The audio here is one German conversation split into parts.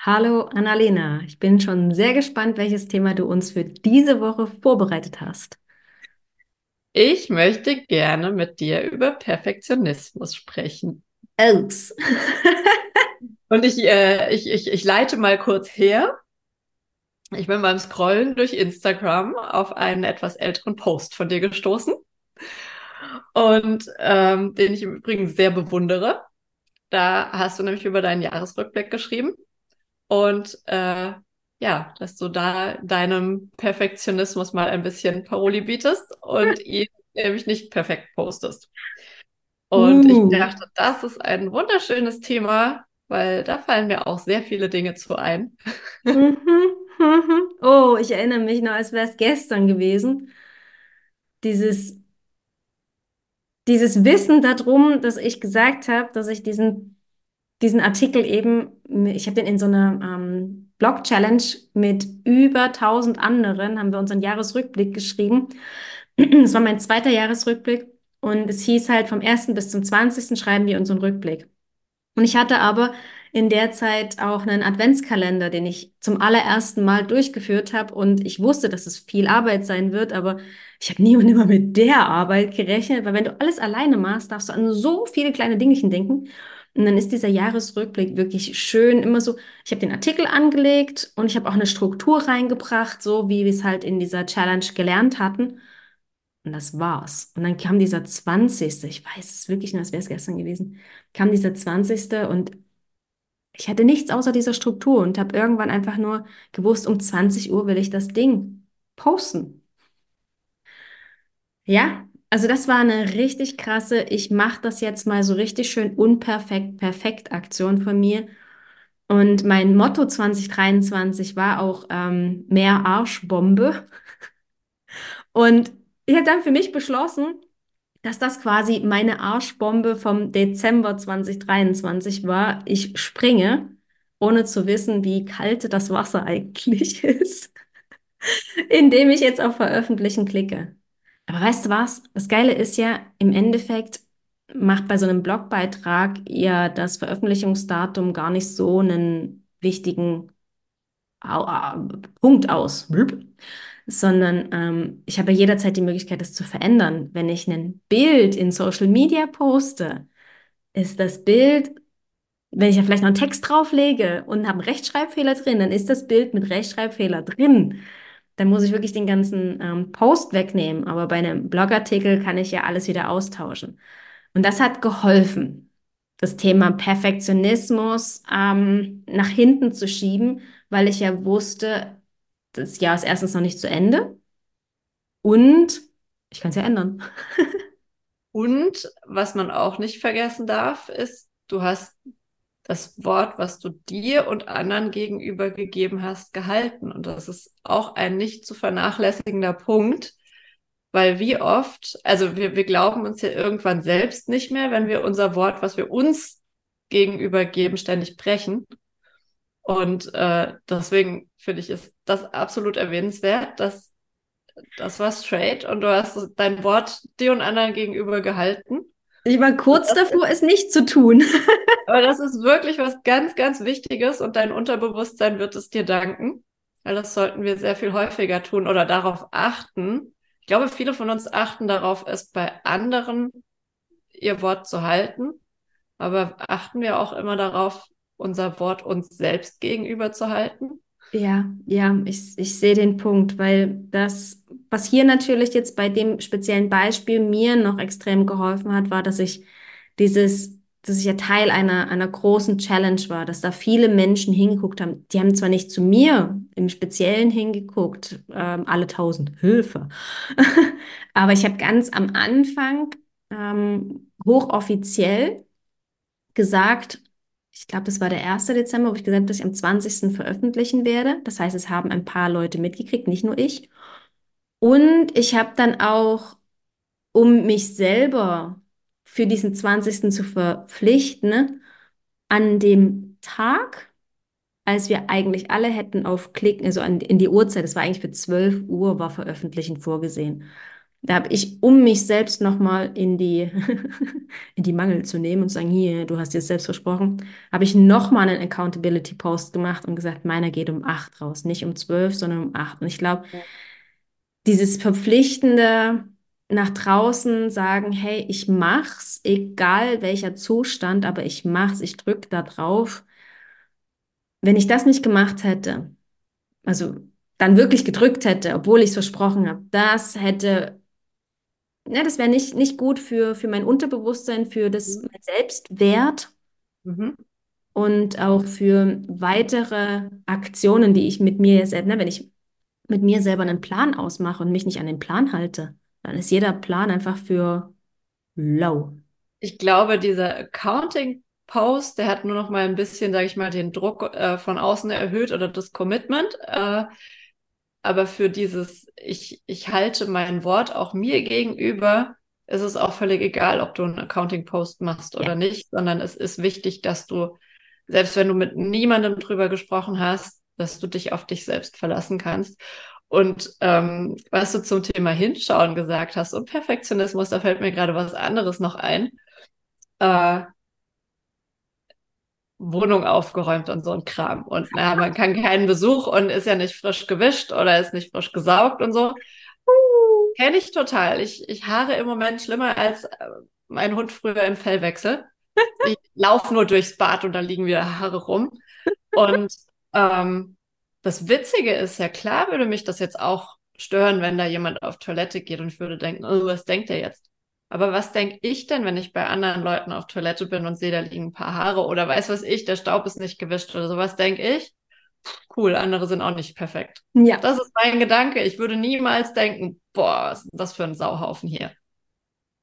Hallo Annalena, ich bin schon sehr gespannt, welches Thema du uns für diese Woche vorbereitet hast. Ich möchte gerne mit dir über Perfektionismus sprechen. Aus. Und ich, äh, ich, ich, ich leite mal kurz her. Ich bin beim Scrollen durch Instagram auf einen etwas älteren Post von dir gestoßen und ähm, den ich im Übrigen sehr bewundere. Da hast du nämlich über deinen Jahresrückblick geschrieben und äh, ja, dass du da deinem Perfektionismus mal ein bisschen Paroli bietest und ihn nämlich nicht perfekt postest. Und uh. ich dachte, das ist ein wunderschönes Thema, weil da fallen mir auch sehr viele Dinge zu ein. Oh, ich erinnere mich noch, als wäre es gestern gewesen. Dieses, dieses Wissen darum, dass ich gesagt habe, dass ich diesen diesen Artikel eben, ich habe den in so einer ähm, Blog-Challenge mit über 1000 anderen, haben wir unseren Jahresrückblick geschrieben. Das war mein zweiter Jahresrückblick und es hieß halt vom 1. bis zum 20. schreiben wir unseren Rückblick. Und ich hatte aber in der Zeit auch einen Adventskalender, den ich zum allerersten Mal durchgeführt habe und ich wusste, dass es viel Arbeit sein wird, aber ich habe nie und nimmer mit der Arbeit gerechnet, weil wenn du alles alleine machst, darfst du an so viele kleine Dingchen denken. Und dann ist dieser Jahresrückblick wirklich schön, immer so, ich habe den Artikel angelegt und ich habe auch eine Struktur reingebracht, so wie wir es halt in dieser Challenge gelernt hatten. Und das war's. Und dann kam dieser 20. Ich weiß es wirklich nur, als wäre es gestern gewesen. Kam dieser 20. und ich hatte nichts außer dieser Struktur und habe irgendwann einfach nur gewusst, um 20 Uhr will ich das Ding posten. Ja, also das war eine richtig krasse, ich mache das jetzt mal so richtig schön unperfekt, perfekt Aktion von mir. Und mein Motto 2023 war auch ähm, mehr Arschbombe. Und ich habe dann für mich beschlossen, dass das quasi meine Arschbombe vom Dezember 2023 war. Ich springe, ohne zu wissen, wie kalt das Wasser eigentlich ist, indem ich jetzt auf Veröffentlichen klicke. Aber weißt du was? Das Geile ist ja, im Endeffekt macht bei so einem Blogbeitrag ja das Veröffentlichungsdatum gar nicht so einen wichtigen Punkt aus, sondern ähm, ich habe ja jederzeit die Möglichkeit, das zu verändern. Wenn ich ein Bild in Social Media poste, ist das Bild, wenn ich ja vielleicht noch einen Text drauflege und habe einen Rechtschreibfehler drin, dann ist das Bild mit Rechtschreibfehler drin dann muss ich wirklich den ganzen ähm, Post wegnehmen. Aber bei einem Blogartikel kann ich ja alles wieder austauschen. Und das hat geholfen, das Thema Perfektionismus ähm, nach hinten zu schieben, weil ich ja wusste, das Jahr ist erstens noch nicht zu Ende und ich kann es ja ändern. und was man auch nicht vergessen darf, ist, du hast das Wort, was du dir und anderen gegenüber gegeben hast, gehalten. Und das ist auch ein nicht zu vernachlässigender Punkt, weil wie oft, also wir, wir glauben uns ja irgendwann selbst nicht mehr, wenn wir unser Wort, was wir uns gegenüber geben, ständig brechen. Und äh, deswegen finde ich, ist das absolut erwähnenswert, dass das war straight und du hast dein Wort dir und anderen gegenüber gehalten. Ich war kurz davor, es nicht zu tun. aber das ist wirklich was ganz, ganz Wichtiges und dein Unterbewusstsein wird es dir danken. Weil das sollten wir sehr viel häufiger tun oder darauf achten. Ich glaube, viele von uns achten darauf, es bei anderen ihr Wort zu halten. Aber achten wir auch immer darauf, unser Wort uns selbst gegenüber zu halten? Ja, ja, ich, ich sehe den Punkt, weil das, was hier natürlich jetzt bei dem speziellen Beispiel mir noch extrem geholfen hat, war, dass ich dieses, dass ich ja Teil einer, einer großen Challenge war, dass da viele Menschen hingeguckt haben. Die haben zwar nicht zu mir im Speziellen hingeguckt, ähm, alle tausend Hilfe, aber ich habe ganz am Anfang ähm, hochoffiziell gesagt, ich glaube, das war der 1. Dezember, wo ich gesagt habe, dass ich am 20. veröffentlichen werde. Das heißt, es haben ein paar Leute mitgekriegt, nicht nur ich. Und ich habe dann auch, um mich selber für diesen 20. zu verpflichten, an dem Tag, als wir eigentlich alle hätten auf Klicken, also an, in die Uhrzeit, das war eigentlich für 12 Uhr, war Veröffentlichen vorgesehen. Da habe ich, um mich selbst nochmal in die, in die Mangel zu nehmen und zu sagen, hier, du hast dir selbst versprochen, habe ich nochmal einen Accountability-Post gemacht und gesagt, meiner geht um 8 raus, nicht um 12, sondern um 8. Und ich glaube, dieses verpflichtende nach draußen sagen, hey, ich mach's, egal welcher Zustand, aber ich mach's, ich drück da drauf. Wenn ich das nicht gemacht hätte, also dann wirklich gedrückt hätte, obwohl ich es versprochen habe, das hätte, ja, das wäre nicht, nicht gut für, für mein Unterbewusstsein, für das, Mhm. mein Selbstwert Mhm. und auch für weitere Aktionen, die ich mit mir selbst, ne, wenn ich mit mir selber einen Plan ausmache und mich nicht an den Plan halte, dann ist jeder Plan einfach für low. Ich glaube, dieser Accounting-Post, der hat nur noch mal ein bisschen, sage ich mal, den Druck äh, von außen erhöht oder das Commitment. Äh, aber für dieses, ich, ich halte mein Wort auch mir gegenüber, ist es auch völlig egal, ob du einen Accounting-Post machst oder Ja. nicht, sondern es ist wichtig, dass du, selbst wenn du mit niemandem drüber gesprochen hast, dass du dich auf dich selbst verlassen kannst. Und ähm, was du zum Thema Hinschauen gesagt hast und Perfektionismus, da fällt mir gerade was anderes noch ein. Äh, Wohnung aufgeräumt und so ein Kram. Und na, man kann keinen Besuch und ist ja nicht frisch gewischt oder ist nicht frisch gesaugt und so. Kenne ich total. Ich, ich haare im Moment schlimmer als äh, mein Hund früher im Fellwechsel. Ich laufe nur durchs Bad und da liegen wieder Haare rum. Und ähm, das Witzige ist, ja klar würde mich das jetzt auch stören, wenn da jemand auf Toilette geht und ich würde denken, oh, was denkt er jetzt? Aber was denke ich denn, wenn ich bei anderen Leuten auf Toilette bin und sehe, da liegen ein paar Haare oder weiß was ich, der Staub ist nicht gewischt oder sowas, denke ich, cool, andere sind auch nicht perfekt. Ja. Das ist mein Gedanke. Ich würde niemals denken, boah, was ist das für ein Sauhaufen hier?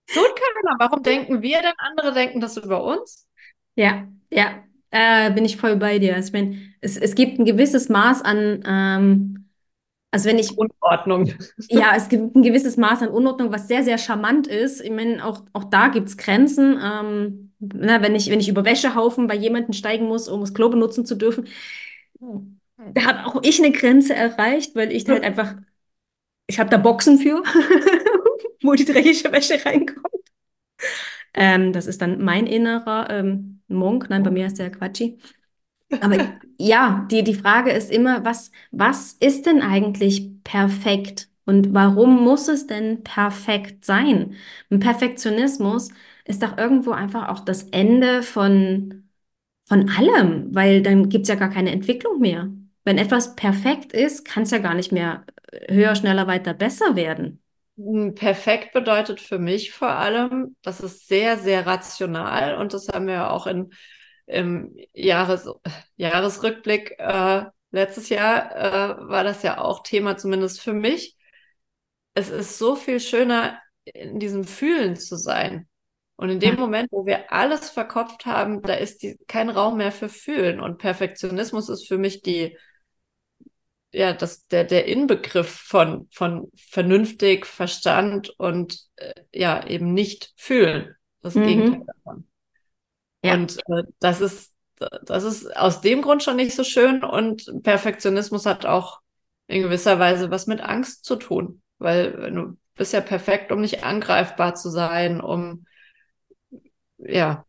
Tut keiner. Warum denken wir denn, andere denken das über uns? Ja, ja, äh, bin ich voll bei dir. Also, ich meine, es, es gibt ein gewisses Maß an, ähm, also wenn ich, Unordnung. ja, es gibt ein gewisses Maß an Unordnung, was sehr, sehr charmant ist. Ich meine, auch, auch da gibt es Grenzen. Ähm, na, wenn ich, wenn ich über Wäschehaufen bei jemandem steigen muss, um das Klo benutzen zu dürfen, da habe auch ich eine Grenze erreicht, weil ich halt einfach, ich habe da Boxen für, wo die dreckige Wäsche reinkommt. Ähm, das ist dann mein innerer ähm, Monk. Nein, bei mir ist der Quatschi. Aber ja, die, die Frage ist immer, was, was ist denn eigentlich perfekt? Und warum muss es denn perfekt sein? Ein Perfektionismus ist doch irgendwo einfach auch das Ende von, von allem, weil dann gibt es ja gar keine Entwicklung mehr. Wenn etwas perfekt ist, kann es ja gar nicht mehr höher, schneller, weiter, besser werden. Perfekt bedeutet für mich vor allem, das ist sehr, sehr rational und das haben wir ja auch in, im Jahres, Jahresrückblick äh, letztes Jahr äh, war das ja auch Thema, zumindest für mich. Es ist so viel schöner, in diesem Fühlen zu sein. Und in dem. Moment, wo wir alles verkopft haben, da ist die, kein Raum mehr für Fühlen. Und Perfektionismus ist für mich die, ja, das, der, der Inbegriff von, von vernünftig, Verstand und äh, ja, eben nicht fühlen. Das Mhm. Gegenteil davon. Ja. Und äh, das ist, das ist aus dem Grund schon nicht so schön. Und Perfektionismus hat auch in gewisser Weise was mit Angst zu tun. Weil du bist ja perfekt, um nicht angreifbar zu sein, um ja,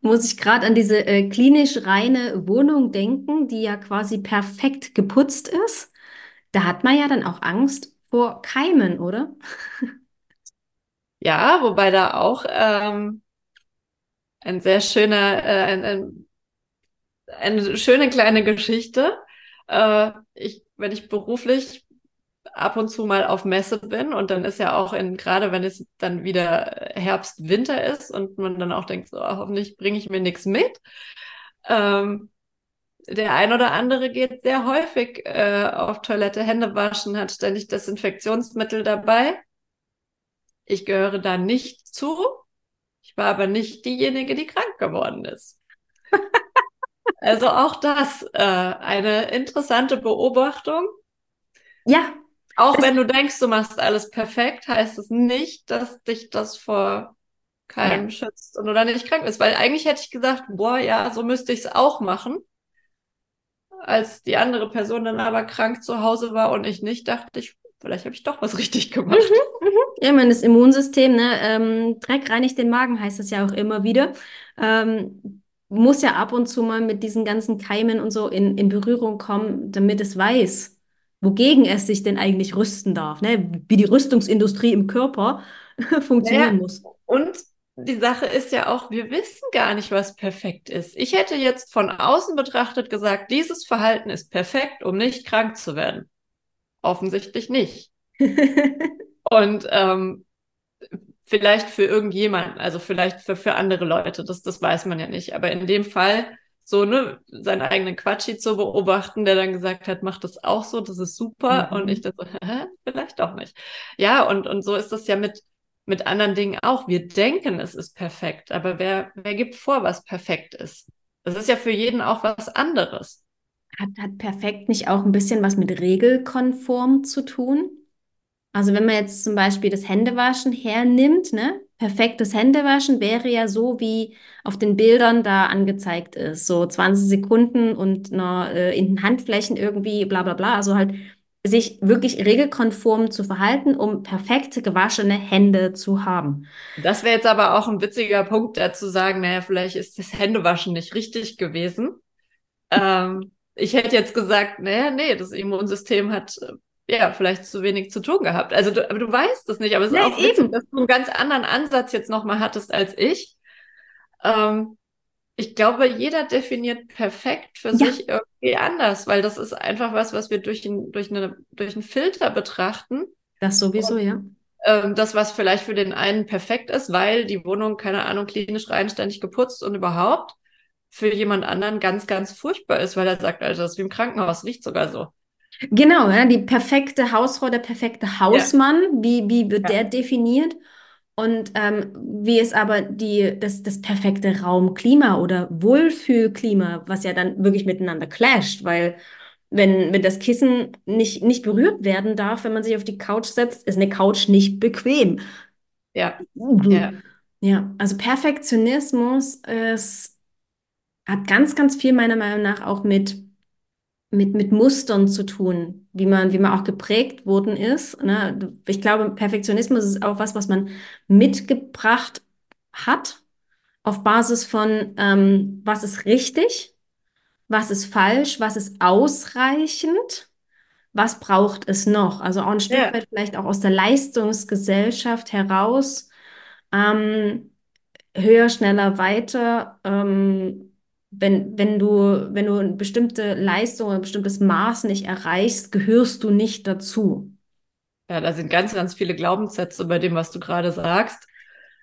Muss ich gerade an diese äh, klinisch reine Wohnung denken, die ja quasi perfekt geputzt ist. Da hat man ja dann auch Angst vor Keimen, oder? ja, wobei da auch ähm, ein sehr schöner, äh, ein, ein, eine schöne kleine Geschichte. Äh, ich, wenn ich beruflich ab und zu mal auf Messe bin und dann ist ja auch in, gerade wenn es dann wieder Herbst, Winter ist und man dann auch denkt, so, ah, hoffentlich bringe ich mir nichts mit. Ähm, der ein oder andere geht sehr häufig äh, auf Toilette, Hände waschen, hat ständig Desinfektionsmittel dabei. Ich gehöre da nicht zu. Ich war aber nicht diejenige, die krank geworden ist. Also auch das äh, eine interessante Beobachtung. Ja, Auch wenn du denkst, du machst alles perfekt, heißt es nicht, dass dich das vor keinem ja. schützt und du dann nicht krank bist. Weil eigentlich hätte ich gesagt, boah, ja, so müsste ich es auch machen. Als die andere Person dann aber krank zu Hause war und ich nicht, dachte ich, vielleicht habe ich doch was richtig gemacht. Mhm, mhm. Ja, meine, das Immunsystem, ne, ähm, Dreck reinigt den Magen, heißt das ja auch immer wieder. Ähm, muss ja ab und zu mal mit diesen ganzen Keimen und so in, in Berührung kommen, damit es weiß, wogegen es sich denn eigentlich rüsten darf, ne? Wie die Rüstungsindustrie im Körper funktionieren naja, muss. Und die Sache ist ja auch, wir wissen gar nicht, was perfekt ist. Ich hätte jetzt von außen betrachtet gesagt, dieses Verhalten ist perfekt, um nicht krank zu werden. Offensichtlich nicht. Und ähm, vielleicht für irgendjemanden, also vielleicht für, für andere Leute, das, das weiß man ja nicht. Aber in dem Fall, so, ne, seinen eigenen Quatschi zu beobachten, der dann gesagt hat, mach das auch so, das ist super. Mhm. Und ich dann so, hä, vielleicht doch nicht. Ja, und, und so ist das ja mit, mit anderen Dingen auch. Wir denken, es ist perfekt, aber wer, wer gibt vor, was perfekt ist? Das ist ja für jeden auch was anderes. Hat, hat perfekt nicht auch ein bisschen was mit regelkonform zu tun? Also wenn man jetzt zum Beispiel das Händewaschen hernimmt, ne? Perfektes Händewaschen wäre ja so, wie auf den Bildern da angezeigt ist. So 20 Sekunden und noch, äh, in den Handflächen irgendwie, bla bla bla. Also halt sich wirklich regelkonform zu verhalten, um perfekte gewaschene Hände zu haben. Das wäre jetzt aber auch ein witziger Punkt, da zu sagen, naja, vielleicht ist das Händewaschen nicht richtig gewesen. Ähm, ich hätte jetzt gesagt, naja, nee, das Immunsystem hat äh, ja vielleicht zu wenig zu tun gehabt. Also du, aber du weißt es nicht, aber es ist auch witzig, eben. dass du einen ganz anderen Ansatz jetzt nochmal hattest als ich. Ähm, ich glaube, jeder definiert perfekt für ja. sich irgendwie anders, weil das ist einfach was, was wir durch, ein, durch, eine, durch einen Filter betrachten. Das sowieso, Und, ja. Ähm, das, was vielleicht für den einen perfekt ist, weil die Wohnung, keine Ahnung, klinisch reinständig geputzt und überhaupt für jemand anderen ganz, ganz furchtbar ist, weil er sagt, also das ist wie im Krankenhaus, riecht sogar so. Genau, ja, die perfekte Hausfrau, der perfekte Hausmann, ja. wie, wie wird ja. der definiert? Und ähm, wie ist aber die, das, das perfekte Raumklima oder Wohlfühlklima, was ja dann wirklich miteinander clasht, weil wenn, wenn das Kissen nicht, nicht berührt werden darf, wenn man sich auf die Couch setzt, ist eine Couch nicht bequem. Ja. Ja, ja also Perfektionismus ist, hat ganz, ganz viel meiner Meinung nach auch mit mit, mit Mustern zu tun, wie man, wie man auch geprägt worden ist. Ne? Ich glaube, Perfektionismus ist auch was, was man mitgebracht hat, auf Basis von, ähm, was ist richtig, was ist falsch, was ist ausreichend, was braucht es noch. Also auch ein Stück ja. weit vielleicht auch aus der Leistungsgesellschaft heraus, ähm, höher, schneller, weiter. Ähm, wenn, wenn du, wenn du eine bestimmte Leistung oder ein bestimmtes Maß nicht erreichst, gehörst du nicht dazu. Ja, da sind ganz, ganz viele Glaubenssätze bei dem, was du gerade sagst.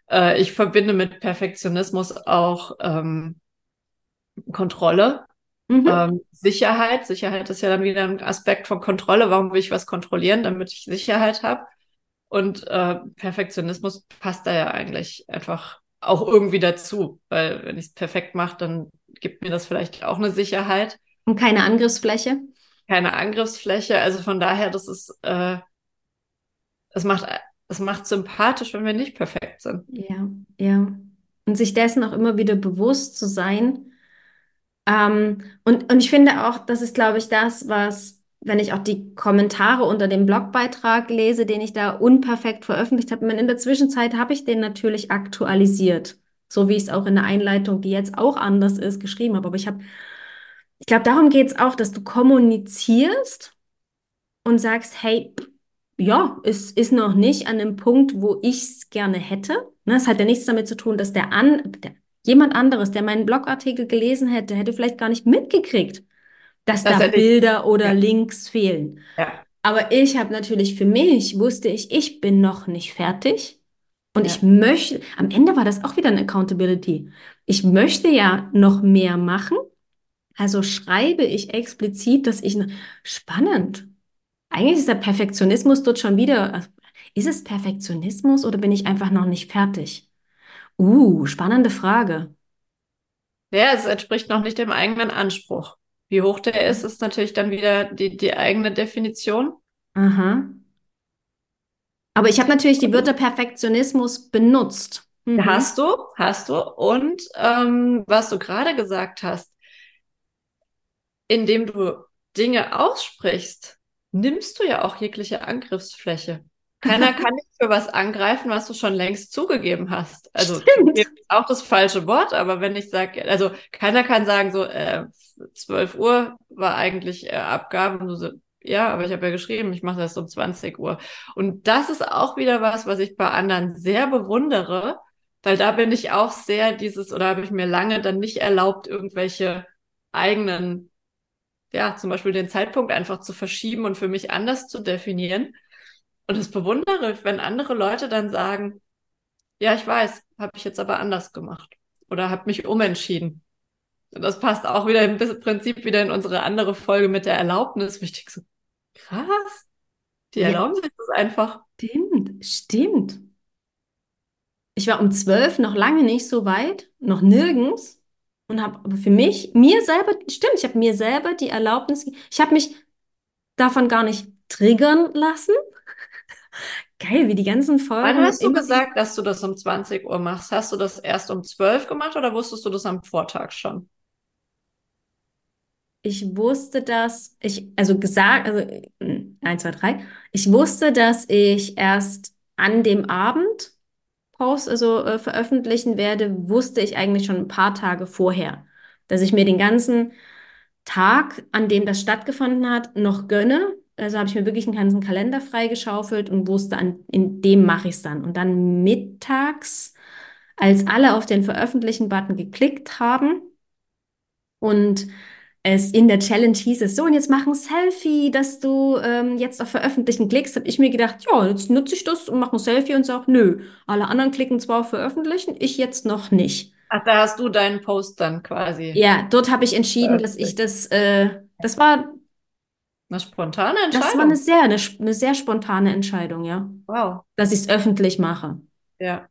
Äh, ich verbinde mit Perfektionismus auch ähm, Kontrolle, mhm. ähm, Sicherheit. Sicherheit ist ja dann wieder ein Aspekt von Kontrolle. Warum will ich was kontrollieren, damit ich Sicherheit habe? Und äh, Perfektionismus passt da ja eigentlich einfach auch irgendwie dazu, weil wenn ich es perfekt mache, dann gibt mir das vielleicht auch eine Sicherheit. Und keine Angriffsfläche? Keine Angriffsfläche. Also von daher, das ist, äh, es macht, es macht sympathisch, wenn wir nicht perfekt sind. Ja, ja. Und sich dessen auch immer wieder bewusst zu sein. Ähm, und, und ich finde auch, das ist, glaube ich, das, was, wenn ich auch die Kommentare unter dem Blogbeitrag lese, den ich da unperfekt veröffentlicht habe, in der Zwischenzeit habe ich den natürlich aktualisiert. So wie ich es auch in der Einleitung, die jetzt auch anders ist, geschrieben habe. Aber ich habe, ich glaube, darum geht es auch, dass du kommunizierst und sagst, hey, ja, es ist noch nicht an dem Punkt, wo ich es gerne hätte. Ne, es hat ja nichts damit zu tun, dass der, an, der jemand anderes, der meinen Blogartikel gelesen hätte, hätte vielleicht gar nicht mitgekriegt, dass das da Bilder oder ja. Links fehlen. Ja. Aber ich habe natürlich für mich, wusste ich, ich bin noch nicht fertig. Und ja. ich möchte, am Ende war das auch wieder eine Accountability. Ich möchte ja noch mehr machen. Also schreibe ich explizit, dass ich spannend. Eigentlich ist der Perfektionismus dort schon wieder. Ist es Perfektionismus oder bin ich einfach noch nicht fertig? Uh, spannende Frage. Ja, es entspricht noch nicht dem eigenen Anspruch. Wie hoch der ist, ist natürlich dann wieder die, die eigene Definition. Aha. Aber ich habe natürlich die Wörter Perfektionismus benutzt. Mhm. Hast du, hast du. Und ähm, was du gerade gesagt hast, indem du Dinge aussprichst, nimmst du ja auch jegliche Angriffsfläche. Keiner kann dich für was angreifen, was du schon längst zugegeben hast. Also auch das falsche Wort, aber wenn ich sage, also keiner kann sagen, so äh, 12 Uhr war eigentlich äh, Abgabe und du so, ja, aber ich habe ja geschrieben, ich mache das um 20 Uhr. Und das ist auch wieder was, was ich bei anderen sehr bewundere, weil da bin ich auch sehr dieses, oder habe ich mir lange dann nicht erlaubt, irgendwelche eigenen, ja, zum Beispiel den Zeitpunkt einfach zu verschieben und für mich anders zu definieren. Und das bewundere ich, wenn andere Leute dann sagen, ja, ich weiß, habe ich jetzt aber anders gemacht oder habe mich umentschieden. Und das passt auch wieder im Prinzip wieder in unsere andere Folge mit der Erlaubnis. Ich denke so, krass, die erlauben ja. sich das einfach. Stimmt, stimmt. Ich war um zwölf noch lange nicht so weit, noch nirgends und habe aber für mich, mir selber, stimmt, ich habe mir selber die Erlaubnis, ich habe mich davon gar nicht triggern lassen. Geil, wie die ganzen Folgen. Wann hast du gesagt, dass du das um 20 Uhr machst? Hast du das erst um 12 gemacht oder wusstest du das am Vortag schon? Ich wusste, dass ich, also gesagt, also eins, zwei, drei, ich wusste, dass ich erst an dem Abend Post, also äh, veröffentlichen werde, wusste ich eigentlich schon ein paar Tage vorher, dass ich mir den ganzen Tag, an dem das stattgefunden hat, noch gönne. Also habe ich mir wirklich einen ganzen Kalender freigeschaufelt und wusste, an, in dem mache ich es dann. Und dann mittags, als alle auf den Veröffentlichen-Button geklickt haben und es in der Challenge hieß es so, und jetzt mach ein Selfie, dass du ähm, jetzt auf Veröffentlichen klickst, habe ich mir gedacht, ja, jetzt nutze ich das und mache ein Selfie und sage, nö, alle anderen klicken zwar auf Veröffentlichen, ich jetzt noch nicht. Ach, da hast du deinen Post dann quasi. Ja, dort habe ich entschieden, dass ich das, äh, das war eine spontane Entscheidung. Das war eine sehr, eine, eine sehr spontane Entscheidung, ja. Wow. Dass ich es öffentlich mache. Ja,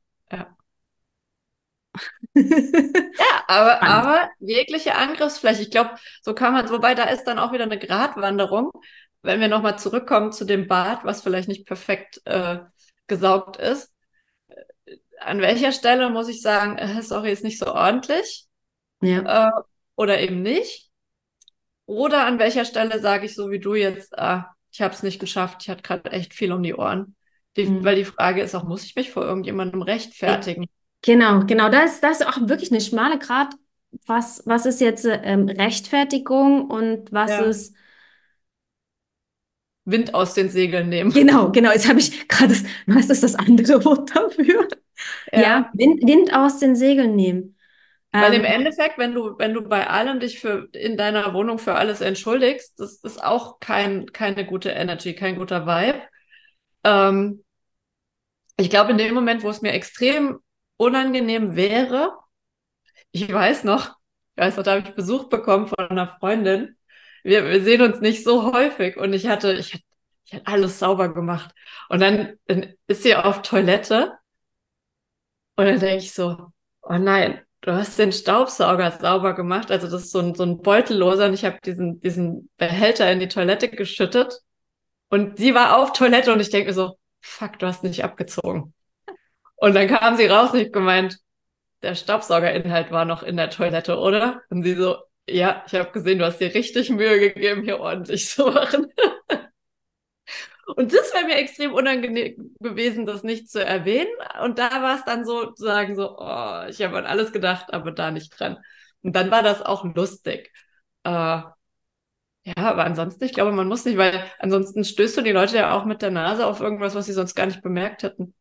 ja. aber, aber jegliche Angriffsfläche, ich glaube, so kann man, wobei da ist dann auch wieder eine Gratwanderung, wenn wir nochmal zurückkommen zu dem Bad, was vielleicht nicht perfekt äh, gesaugt ist. An welcher Stelle muss ich sagen, äh, sorry, ist nicht so ordentlich? Ja. Äh, oder eben nicht? Oder an welcher Stelle sage ich so wie du jetzt, ah, ich habe es nicht geschafft, ich hatte gerade echt viel um die Ohren. Die, mhm. Weil die Frage ist auch, muss ich mich vor irgendjemandem rechtfertigen? Genau, genau. Da ist, da ist auch wirklich eine schmale Grad. Was, was ist jetzt ähm, Rechtfertigung und was Ja. ist. Wind aus den Segeln nehmen. Genau, genau. Jetzt habe ich gerade das, was ist das andere Wort dafür? Ja. Ja, Wind, Wind aus den Segeln nehmen. Weil im Ähm, Endeffekt, wenn du, wenn du bei allem dich für in deiner Wohnung für alles entschuldigst, das ist auch kein, keine gute Energy, kein guter Vibe. Ähm, ich glaube, in dem Moment, wo es mir extrem unangenehm wäre, ich weiß noch, ich weiß noch, da habe ich Besuch bekommen von einer Freundin. Wir, wir sehen uns nicht so häufig und ich hatte, ich ich hatte alles sauber gemacht. Und dann, dann ist sie auf Toilette und dann denke ich so, oh nein, du hast den Staubsauger sauber gemacht. Also das ist so ein, so ein Beutelloser und ich habe diesen, diesen Behälter in die Toilette geschüttet und sie war auf Toilette und ich denke mir so, fuck, du hast nicht abgezogen. Und dann kam sie raus und ich gemeint, der Staubsaugerinhalt war noch in der Toilette, oder? Und sie so, ja, ich habe gesehen, du hast dir richtig Mühe gegeben, hier ordentlich zu machen. Und das wäre mir extrem unangenehm gewesen, das nicht zu erwähnen. Und da war es dann so, zu sagen so, oh, ich habe an alles gedacht, aber da nicht dran. Und dann war das auch lustig. Äh, ja, aber ansonsten, ich glaube, man muss nicht, weil ansonsten stößt du die Leute ja auch mit der Nase auf irgendwas, was sie sonst gar nicht bemerkt hätten.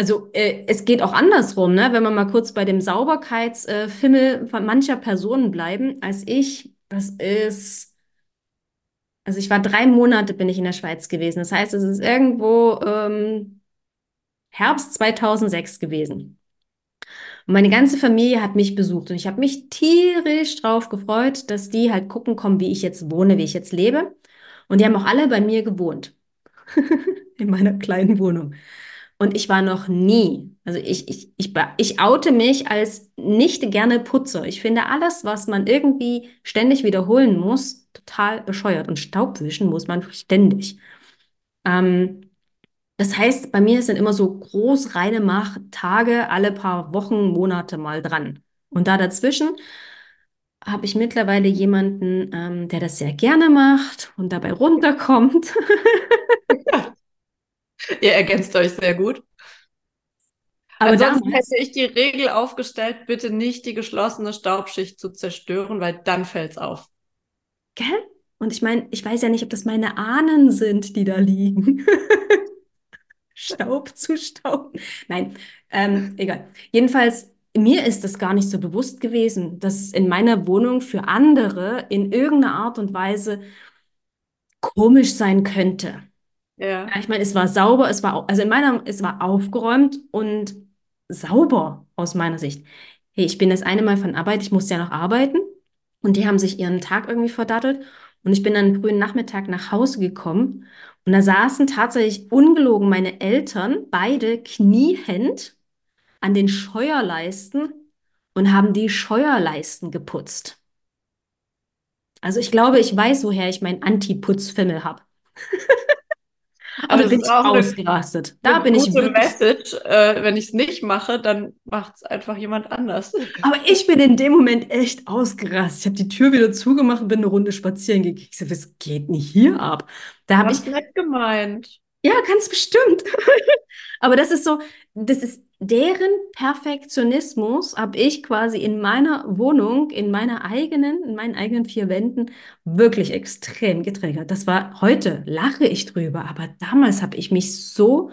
Also äh, es geht auch andersrum, ne? Wenn wir mal kurz bei dem Sauberkeitsfimmel von mancher Personen bleiben, als ich, das ist, also ich war drei Monate bin ich in der Schweiz gewesen. Das heißt, es ist irgendwo ähm, Herbst 2006 gewesen. Und meine ganze Familie hat mich besucht und ich habe mich tierisch drauf gefreut, dass die halt gucken kommen, wie ich jetzt wohne, wie ich jetzt lebe. Und die haben auch alle bei mir gewohnt. In meiner kleinen Wohnung. Und ich war noch nie, also ich, ich, ich, ich oute mich als nicht gerne Putzer. Ich finde alles, was man irgendwie ständig wiederholen muss, total bescheuert. Und Staubwischen muss man ständig. Ähm, Das heißt, bei mir sind immer so groß reine Mach-Tage alle paar Wochen, Monate mal dran. Und da dazwischen habe ich mittlerweile jemanden, ähm, der das sehr gerne macht und dabei runterkommt. Ihr ergänzt euch sehr gut. Aber Ansonsten damals, hätte ich die Regel aufgestellt, bitte nicht die geschlossene Staubschicht zu zerstören, weil dann fällt es auf. Gell? Und ich meine, ich weiß ja nicht, ob das meine Ahnen sind, die da liegen. Staub zu Staub. Nein, ähm, egal. Jedenfalls, mir ist das gar nicht so bewusst gewesen, dass in meiner Wohnung für andere in irgendeiner Art und Weise komisch sein könnte. Ja. ja ich meine, es war sauber, es war, also in meiner, es war aufgeräumt und sauber aus meiner Sicht. Hey, ich bin das eine Mal von Arbeit, ich musste ja noch arbeiten und die haben sich ihren Tag irgendwie verdattelt und ich bin dann frühen Nachmittag nach Hause gekommen und da saßen tatsächlich ungelogen meine Eltern, beide kniehend an den Scheuerleisten und haben die Scheuerleisten geputzt. Also ich glaube, ich weiß, woher ich meinen Anti-Putzfimmel habe. Aber da bin ich ausgerastet. Da bin ich wirklich. Message. Äh, wenn ich es nicht mache, dann macht es einfach jemand anders. Aber ich bin in dem Moment echt ausgerastet. Ich habe die Tür wieder zugemacht und bin eine Runde spazieren gegangen. Ich so, was geht denn hier ab? Da habe ich nett gemeint. Ja, ganz bestimmt. Aber das ist so, das ist deren Perfektionismus habe ich quasi in meiner Wohnung, in meiner eigenen, in meinen eigenen vier Wänden wirklich extrem getriggert. Das war heute, lache ich drüber, aber damals habe ich mich so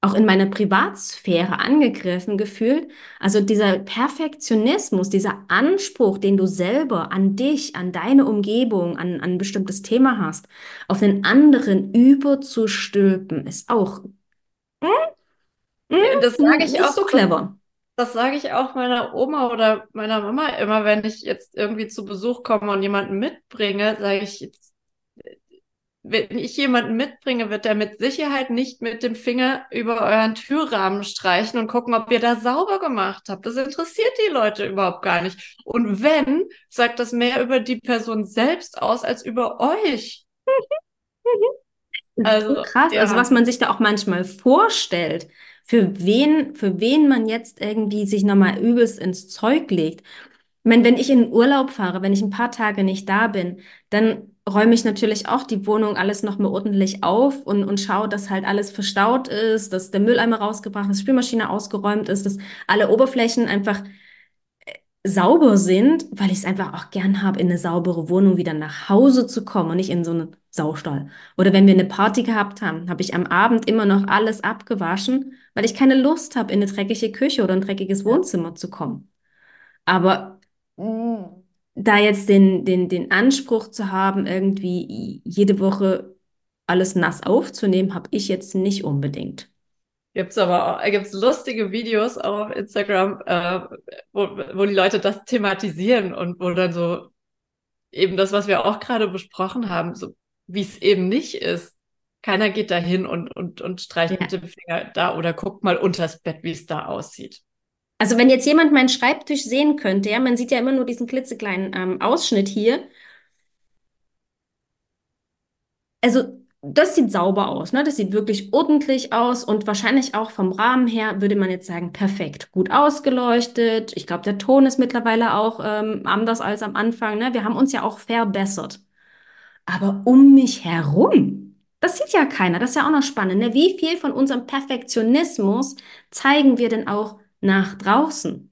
auch in meiner Privatsphäre angegriffen gefühlt. Also dieser Perfektionismus, dieser Anspruch, den du selber an dich, an deine Umgebung, an, an ein bestimmtes Thema hast, auf den anderen überzustülpen, ist auch hm? Hm? Das sage ich auch so clever. Das sage ich auch meiner Oma oder meiner Mama immer, wenn ich jetzt irgendwie zu Besuch komme und jemanden mitbringe, sage ich, wenn ich jemanden mitbringe, wird er mit Sicherheit nicht mit dem Finger über euren Türrahmen streichen und gucken, ob ihr da sauber gemacht habt. Das interessiert die Leute überhaupt gar nicht. Und wenn, sagt das mehr über die Person selbst aus als über euch. also, so krass, ja. also was man sich da auch manchmal vorstellt für wen, für wen man jetzt irgendwie sich nochmal übelst ins Zeug legt. Ich meine, wenn ich in Urlaub fahre, wenn ich ein paar Tage nicht da bin, dann räume ich natürlich auch die Wohnung alles nochmal ordentlich auf und, und schaue, dass halt alles verstaut ist, dass der Mülleimer rausgebracht ist, Spülmaschine ausgeräumt ist, dass alle Oberflächen einfach sauber sind, weil ich es einfach auch gern habe, in eine saubere Wohnung wieder nach Hause zu kommen und nicht in so einen Saustall. Oder wenn wir eine Party gehabt haben, habe ich am Abend immer noch alles abgewaschen, weil ich keine Lust habe, in eine dreckige Küche oder ein dreckiges Wohnzimmer zu kommen. Aber mm, da jetzt den, den, den Anspruch zu haben, irgendwie jede Woche alles nass aufzunehmen, habe ich jetzt nicht unbedingt. Gibt es aber auch, gibt's lustige Videos auch auf Instagram, äh, wo, wo die Leute das thematisieren und wo dann so eben das, was wir auch gerade besprochen haben, so wie es eben nicht ist. Keiner geht da hin und, und, und streicht ja. mit dem Finger da oder guckt mal unters Bett, wie es da aussieht. Also wenn jetzt jemand meinen Schreibtisch sehen könnte, ja, man sieht ja immer nur diesen klitzekleinen ähm, Ausschnitt hier. Also das sieht sauber aus, ne? Das sieht wirklich ordentlich aus und wahrscheinlich auch vom Rahmen her würde man jetzt sagen, perfekt, gut ausgeleuchtet. Ich glaube, der Ton ist mittlerweile auch ähm, anders als am Anfang, ne? Wir haben uns ja auch verbessert. Aber um mich herum, das sieht ja keiner, das ist ja auch noch spannend, ne? Wie viel von unserem Perfektionismus zeigen wir denn auch nach draußen?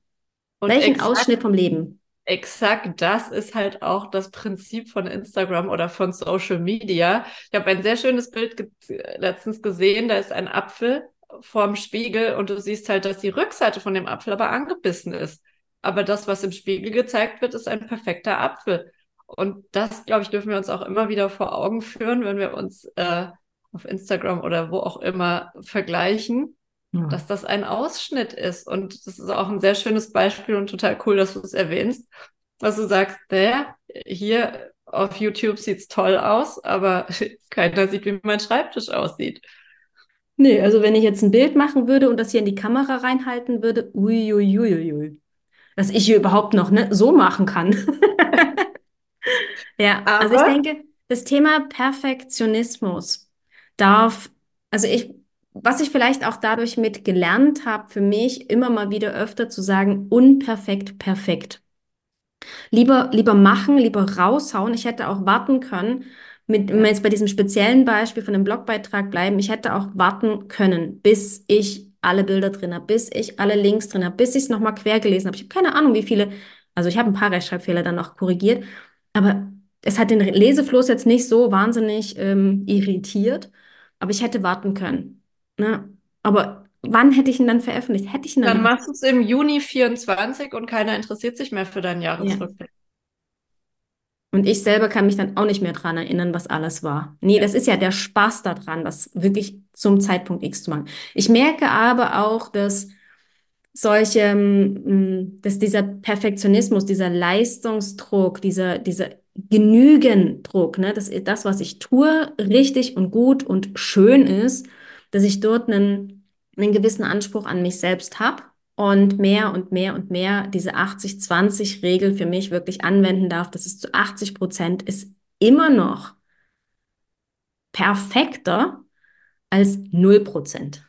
Und Welchen Ausschnitt vom Leben? Exakt, das ist halt auch das Prinzip von Instagram oder von Social Media. Ich habe ein sehr schönes Bild ge letztens gesehen, da ist ein Apfel vorm Spiegel und du siehst halt, dass die Rückseite von dem Apfel aber angebissen ist. Aber das, was im Spiegel gezeigt wird, ist ein perfekter Apfel. Und das, glaube ich, dürfen wir uns auch immer wieder vor Augen führen, wenn wir uns äh, auf Instagram oder wo auch immer vergleichen ja. dass das ein Ausschnitt ist. Und das ist auch ein sehr schönes Beispiel und total cool, dass du es erwähnst, was du sagst, der hier auf YouTube sieht es toll aus, aber keiner sieht, wie mein Schreibtisch aussieht. Nee, also wenn ich jetzt ein Bild machen würde und das hier in die Kamera reinhalten würde, uiuiuiui. Dass ich hier überhaupt noch ne, so machen kann. ja, aber also ich denke, das Thema Perfektionismus darf, also ich was ich vielleicht auch dadurch mit gelernt habe, für mich immer mal wieder öfter zu sagen, unperfekt, perfekt. Lieber, lieber machen, lieber raushauen. Ich hätte auch warten können, mit, wenn wir jetzt bei diesem speziellen Beispiel von dem Blogbeitrag bleiben, ich hätte auch warten können, bis ich alle Bilder drin habe, bis ich alle Links drin habe, bis ich es nochmal quer gelesen habe. Ich habe keine Ahnung, wie viele, also ich habe ein paar Rechtschreibfehler dann noch korrigiert, aber es hat den Lesefluss jetzt nicht so wahnsinnig ähm, irritiert, aber ich hätte warten können. Ne? Aber wann hätte ich ihn dann veröffentlicht? Hätte ich ihn dann, dann machst du es im Juni 24 und keiner interessiert sich mehr für deinen Jahresrückblick. Ja. Und ich selber kann mich dann auch nicht mehr dran erinnern, was alles war. Nee, das ist ja der Spaß daran, das wirklich zum Zeitpunkt X zu machen. Ich merke aber auch, dass solche, mm, dass dieser Perfektionismus, dieser Leistungsdruck, dieser, dieser Genügendruck, ne, dass das, was ich tue, richtig und gut und schön ist, dass ich dort einen, einen gewissen Anspruch an mich selbst habe und mehr und mehr und mehr diese 80-20-Regel für mich wirklich anwenden darf, dass es zu 80 Prozent ist immer noch perfekter als 0 Prozent.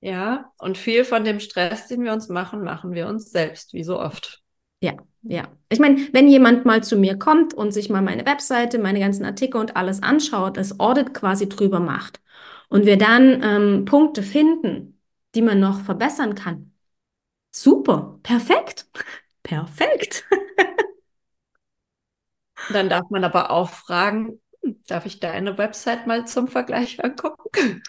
Ja, und viel von dem Stress, den wir uns machen, machen wir uns selbst, wie so oft. Ja, ja. Ich meine, wenn jemand mal zu mir kommt und sich mal meine Webseite, meine ganzen Artikel und alles anschaut, das Audit quasi drüber macht und wir dann ähm, Punkte finden, die man noch verbessern kann. Super, perfekt, perfekt. Dann darf man aber auch fragen, darf ich deine Website mal zum Vergleich angucken?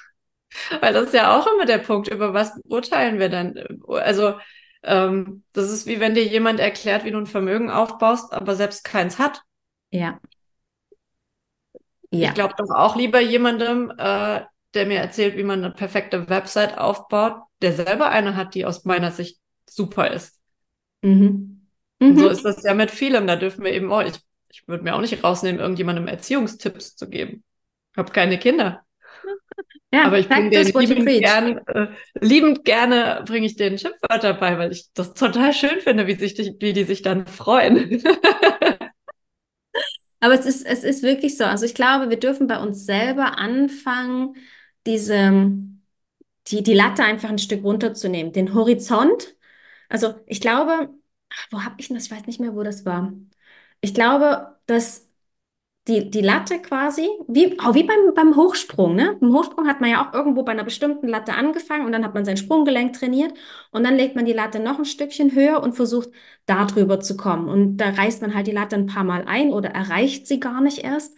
Weil das ist ja auch immer der Punkt, über was urteilen wir dann? Also, ähm, das ist wie wenn dir jemand erklärt, wie du ein Vermögen aufbaust, aber selbst keins hat. Ja. ja. Ich glaube doch auch lieber jemandem, äh, der mir erzählt, wie man eine perfekte Website aufbaut, der selber eine hat, die aus meiner Sicht super ist. Mhm. Mhm. So ist das ja mit vielem. Da dürfen wir eben auch, ich, ich würde mir auch nicht rausnehmen, irgendjemandem Erziehungstipps zu geben. Ich habe keine Kinder. Ja, aber ich bringe denen liebend, gern, äh, liebend gerne bringe ich denen Schimpfwörter bei, weil ich das total schön finde, wie, sich die, wie die sich dann freuen. aber es ist, es ist wirklich so. Also ich glaube, wir dürfen bei uns selber anfangen, diese, die, die Latte einfach ein Stück runterzunehmen, den Horizont. Also ich glaube, wo habe ich das? Ich weiß nicht mehr, wo das war. Ich glaube, dass die, die Latte quasi, wie, auch wie beim, beim Hochsprung, ne? Beim Hochsprung hat man ja auch irgendwo bei einer bestimmten Latte angefangen und dann hat man sein Sprunggelenk trainiert und dann legt man die Latte noch ein Stückchen höher und versucht, da drüber zu kommen. Und da reißt man halt die Latte ein paar Mal ein oder erreicht sie gar nicht erst.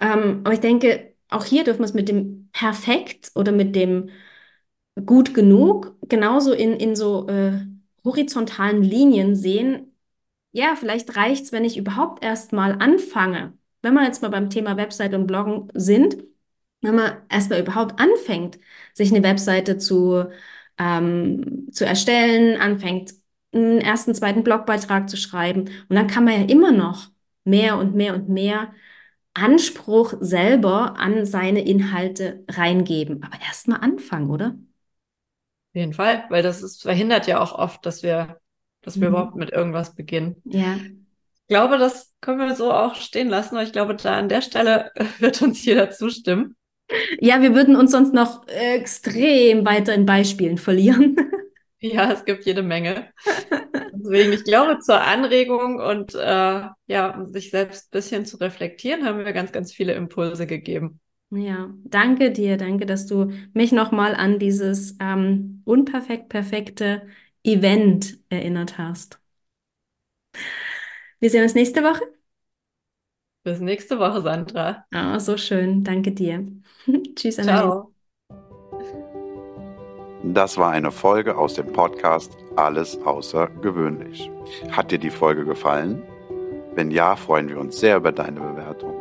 Ähm, aber ich denke, auch hier dürfen wir es mit dem Perfekt oder mit dem gut genug genauso in, in so äh, horizontalen Linien sehen. Ja, vielleicht reicht es, wenn ich überhaupt erst mal anfange. Wenn wir jetzt mal beim Thema Website und Bloggen sind, wenn man erst mal überhaupt anfängt, sich eine Webseite zu, ähm, zu erstellen, anfängt, einen ersten, zweiten Blogbeitrag zu schreiben. Und dann kann man ja immer noch mehr und mehr und mehr Anspruch selber an seine Inhalte reingeben. Aber erstmal anfangen, oder? Auf jeden Fall, weil das ist, verhindert ja auch oft, dass wir, dass wir mhm. überhaupt mit irgendwas beginnen. Ja. Ich glaube, das können wir so auch stehen lassen, weil ich glaube, da an der Stelle wird uns jeder zustimmen. Ja, wir würden uns sonst noch extrem weiter in Beispielen verlieren. Ja, es gibt jede Menge. Deswegen, ich glaube, zur Anregung und äh, ja, um sich selbst ein bisschen zu reflektieren, haben wir ganz, ganz viele Impulse gegeben. Ja, danke dir, danke, dass du mich nochmal an dieses ähm, unperfekt perfekte Event erinnert hast. Wir sehen uns nächste Woche. Bis nächste Woche, Sandra. Ah, so schön. Danke dir. Tschüss, Annelies. Ciao. Das war eine Folge aus dem Podcast Alles außergewöhnlich. Hat dir die Folge gefallen? Wenn ja, freuen wir uns sehr über deine Bewertung.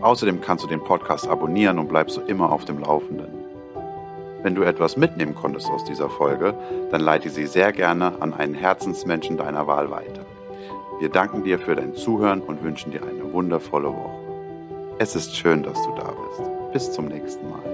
Außerdem kannst du den Podcast abonnieren und bleibst so immer auf dem Laufenden. Wenn du etwas mitnehmen konntest aus dieser Folge, dann leite sie sehr gerne an einen Herzensmenschen deiner Wahl weiter. Wir danken dir für dein Zuhören und wünschen dir eine wundervolle Woche. Es ist schön, dass du da bist. Bis zum nächsten Mal.